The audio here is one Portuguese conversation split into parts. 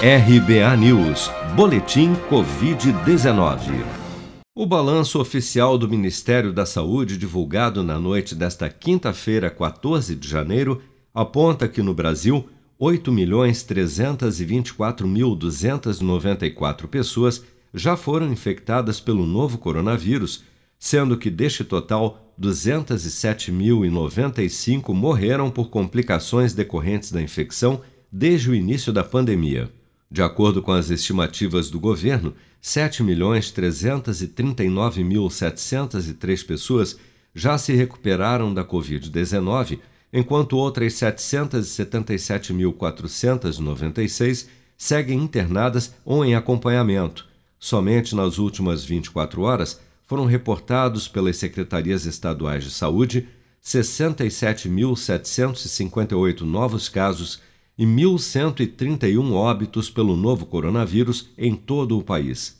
RBA News, Boletim Covid-19. O balanço oficial do Ministério da Saúde, divulgado na noite desta quinta-feira, 14 de janeiro, aponta que no Brasil, 8.324.294 pessoas já foram infectadas pelo novo coronavírus, sendo que deste total, 207.095 morreram por complicações decorrentes da infecção desde o início da pandemia. De acordo com as estimativas do governo, 7.339.703 pessoas já se recuperaram da Covid-19, enquanto outras 777.496 seguem internadas ou em acompanhamento. Somente nas últimas 24 horas foram reportados pelas secretarias estaduais de saúde 67.758 novos casos e 1.131 óbitos pelo novo coronavírus em todo o país.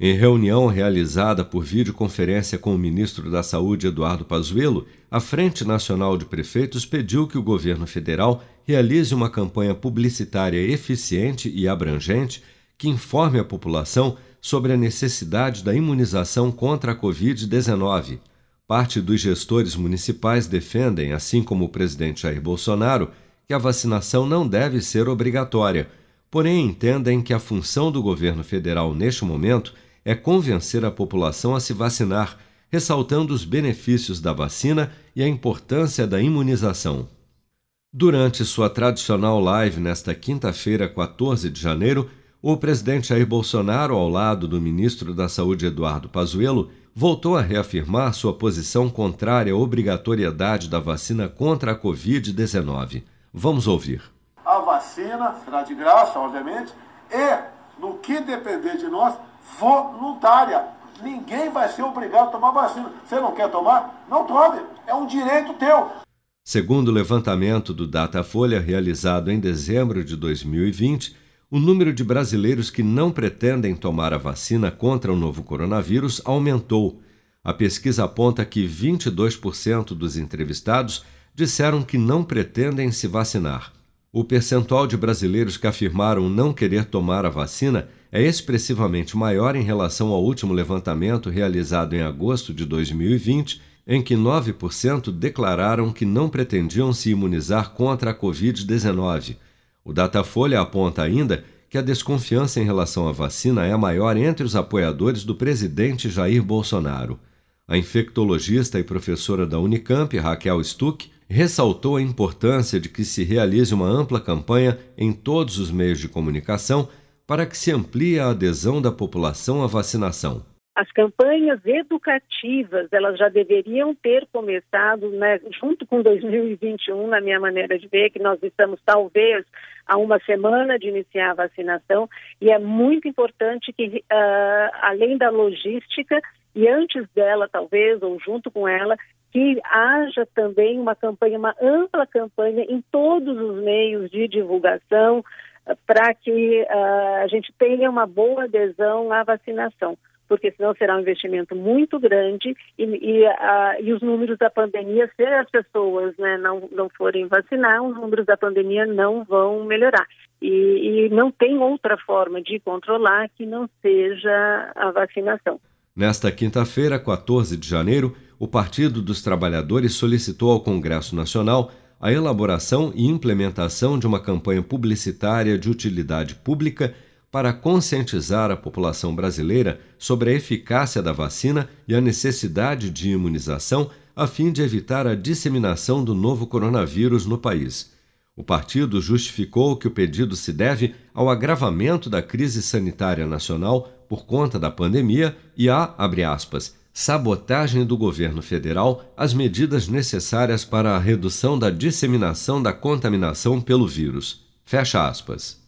Em reunião realizada por videoconferência com o ministro da Saúde Eduardo Pazuello, a Frente Nacional de Prefeitos pediu que o governo federal realize uma campanha publicitária eficiente e abrangente que informe a população sobre a necessidade da imunização contra a Covid-19. Parte dos gestores municipais defendem, assim como o presidente Jair Bolsonaro, que a vacinação não deve ser obrigatória, porém entendem que a função do governo federal neste momento é convencer a população a se vacinar, ressaltando os benefícios da vacina e a importância da imunização. Durante sua tradicional live nesta quinta-feira, 14 de janeiro, o presidente Jair Bolsonaro, ao lado do ministro da Saúde Eduardo Pazuello, voltou a reafirmar sua posição contrária à obrigatoriedade da vacina contra a Covid-19. Vamos ouvir. A vacina será de graça, obviamente, e, no que depender de nós, voluntária. Ninguém vai ser obrigado a tomar vacina. Você não quer tomar? Não tome. É um direito teu. Segundo o levantamento do Datafolha realizado em dezembro de 2020, o número de brasileiros que não pretendem tomar a vacina contra o novo coronavírus aumentou. A pesquisa aponta que 22% dos entrevistados disseram que não pretendem se vacinar. O percentual de brasileiros que afirmaram não querer tomar a vacina é expressivamente maior em relação ao último levantamento realizado em agosto de 2020, em que 9% declararam que não pretendiam se imunizar contra a Covid-19. O Datafolha aponta ainda que a desconfiança em relação à vacina é maior entre os apoiadores do presidente Jair Bolsonaro. A infectologista e professora da Unicamp, Raquel Stuck, ressaltou a importância de que se realize uma ampla campanha em todos os meios de comunicação para que se amplie a adesão da população à vacinação. As campanhas educativas, elas já deveriam ter começado, né, junto com 2021, na minha maneira de ver, que nós estamos talvez a uma semana de iniciar a vacinação, e é muito importante que, uh, além da logística, e antes dela, talvez, ou junto com ela, que haja também uma campanha, uma ampla campanha em todos os meios de divulgação eh, para que uh, a gente tenha uma boa adesão à vacinação, porque senão será um investimento muito grande e, e, uh, e os números da pandemia, se as pessoas né, não, não forem vacinar, os números da pandemia não vão melhorar. E, e não tem outra forma de controlar que não seja a vacinação. Nesta quinta-feira, 14 de janeiro, o Partido dos Trabalhadores solicitou ao Congresso Nacional a elaboração e implementação de uma campanha publicitária de utilidade pública para conscientizar a população brasileira sobre a eficácia da vacina e a necessidade de imunização a fim de evitar a disseminação do novo coronavírus no país. O partido justificou que o pedido se deve ao agravamento da crise sanitária nacional por conta da pandemia e à, abre aspas, sabotagem do governo federal às medidas necessárias para a redução da disseminação da contaminação pelo vírus. Fecha aspas.